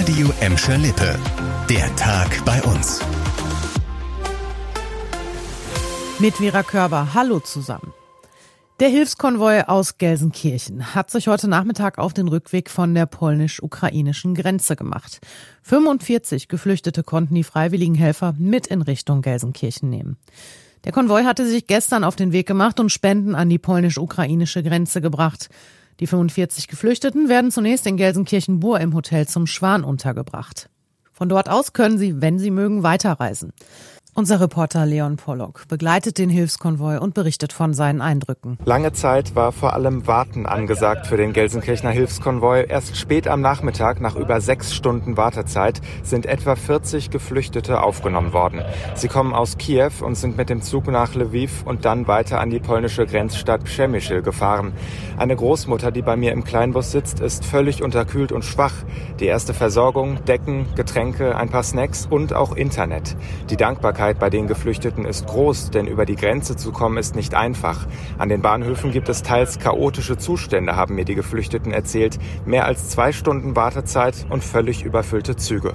Radio Emscher Lippe. Der Tag bei uns. Mit Vera Körber. Hallo zusammen. Der Hilfskonvoi aus Gelsenkirchen hat sich heute Nachmittag auf den Rückweg von der polnisch-ukrainischen Grenze gemacht. 45 Geflüchtete konnten die freiwilligen Helfer mit in Richtung Gelsenkirchen nehmen. Der Konvoi hatte sich gestern auf den Weg gemacht und Spenden an die polnisch-ukrainische Grenze gebracht. Die 45 Geflüchteten werden zunächst in Gelsenkirchen-Bur im Hotel zum Schwan untergebracht. Von dort aus können sie, wenn sie mögen, weiterreisen. Unser Reporter Leon Pollock begleitet den Hilfskonvoi und berichtet von seinen Eindrücken. Lange Zeit war vor allem Warten angesagt für den Gelsenkirchener Hilfskonvoi. Erst spät am Nachmittag, nach über sechs Stunden Wartezeit, sind etwa 40 Geflüchtete aufgenommen worden. Sie kommen aus Kiew und sind mit dem Zug nach Lviv und dann weiter an die polnische Grenzstadt Przemyśl gefahren. Eine Großmutter, die bei mir im Kleinbus sitzt, ist völlig unterkühlt und schwach. Die erste Versorgung, Decken, Getränke, ein paar Snacks und auch Internet. Die Dankbarkeit Dankbarkeit bei den Geflüchteten ist groß, denn über die Grenze zu kommen ist nicht einfach. An den Bahnhöfen gibt es teils chaotische Zustände, haben mir die Geflüchteten erzählt. Mehr als zwei Stunden Wartezeit und völlig überfüllte Züge.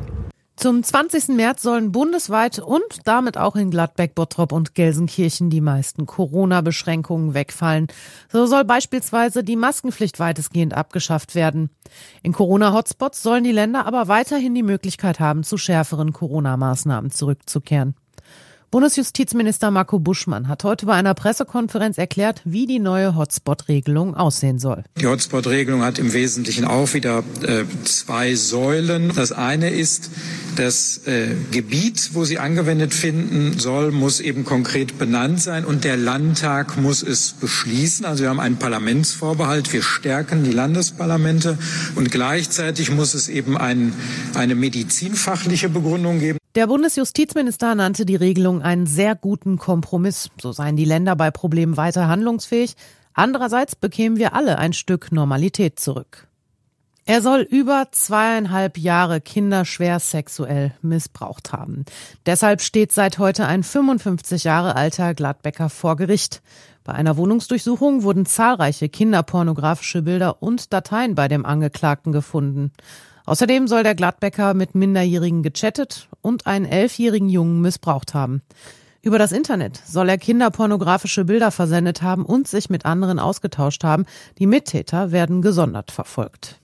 Zum 20. März sollen bundesweit und damit auch in Gladbeck, Bottrop und Gelsenkirchen die meisten Corona-Beschränkungen wegfallen. So soll beispielsweise die Maskenpflicht weitestgehend abgeschafft werden. In Corona-Hotspots sollen die Länder aber weiterhin die Möglichkeit haben, zu schärferen Corona-Maßnahmen zurückzukehren. Bundesjustizminister Marco Buschmann hat heute bei einer Pressekonferenz erklärt, wie die neue Hotspot-Regelung aussehen soll. Die Hotspot-Regelung hat im Wesentlichen auch wieder äh, zwei Säulen. Das eine ist, das äh, Gebiet, wo sie angewendet finden soll, muss eben konkret benannt sein und der Landtag muss es beschließen. Also wir haben einen Parlamentsvorbehalt. Wir stärken die Landesparlamente und gleichzeitig muss es eben ein, eine medizinfachliche Begründung geben. Der Bundesjustizminister nannte die Regelung einen sehr guten Kompromiss. So seien die Länder bei Problemen weiter handlungsfähig. Andererseits bekämen wir alle ein Stück Normalität zurück. Er soll über zweieinhalb Jahre Kinder schwer sexuell missbraucht haben. Deshalb steht seit heute ein 55 Jahre alter Gladbecker vor Gericht. Bei einer Wohnungsdurchsuchung wurden zahlreiche kinderpornografische Bilder und Dateien bei dem Angeklagten gefunden. Außerdem soll der Gladbecker mit Minderjährigen gechattet und einen elfjährigen Jungen missbraucht haben. Über das Internet soll er kinderpornografische Bilder versendet haben und sich mit anderen ausgetauscht haben. Die Mittäter werden gesondert verfolgt.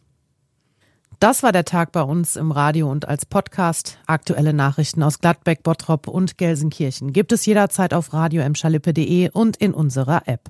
Das war der Tag bei uns im Radio und als Podcast. Aktuelle Nachrichten aus Gladbeck, Bottrop und Gelsenkirchen gibt es jederzeit auf radio und in unserer App.